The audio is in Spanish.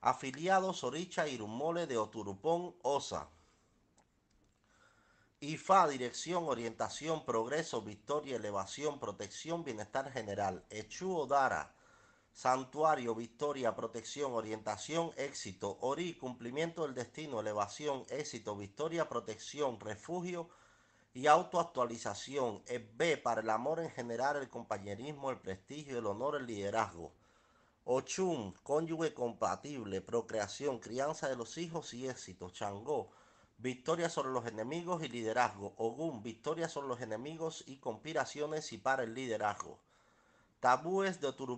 Afiliados Oricha Irumole de Oturupón, OSA. IFA, Dirección, Orientación, Progreso, Victoria, Elevación, Protección, Bienestar General. Echu Odara, Santuario, Victoria, Protección, Orientación, Éxito. Ori, Cumplimiento del Destino, Elevación, Éxito, Victoria, Protección, Refugio y autoactualización. B, para el amor en general, el compañerismo, el prestigio, el honor, el liderazgo. Ochun, cónyuge compatible, procreación, crianza de los hijos y éxito. Changó, victoria sobre los enemigos y liderazgo. Ogún, victoria sobre los enemigos y conspiraciones y para el liderazgo. Tabúes de.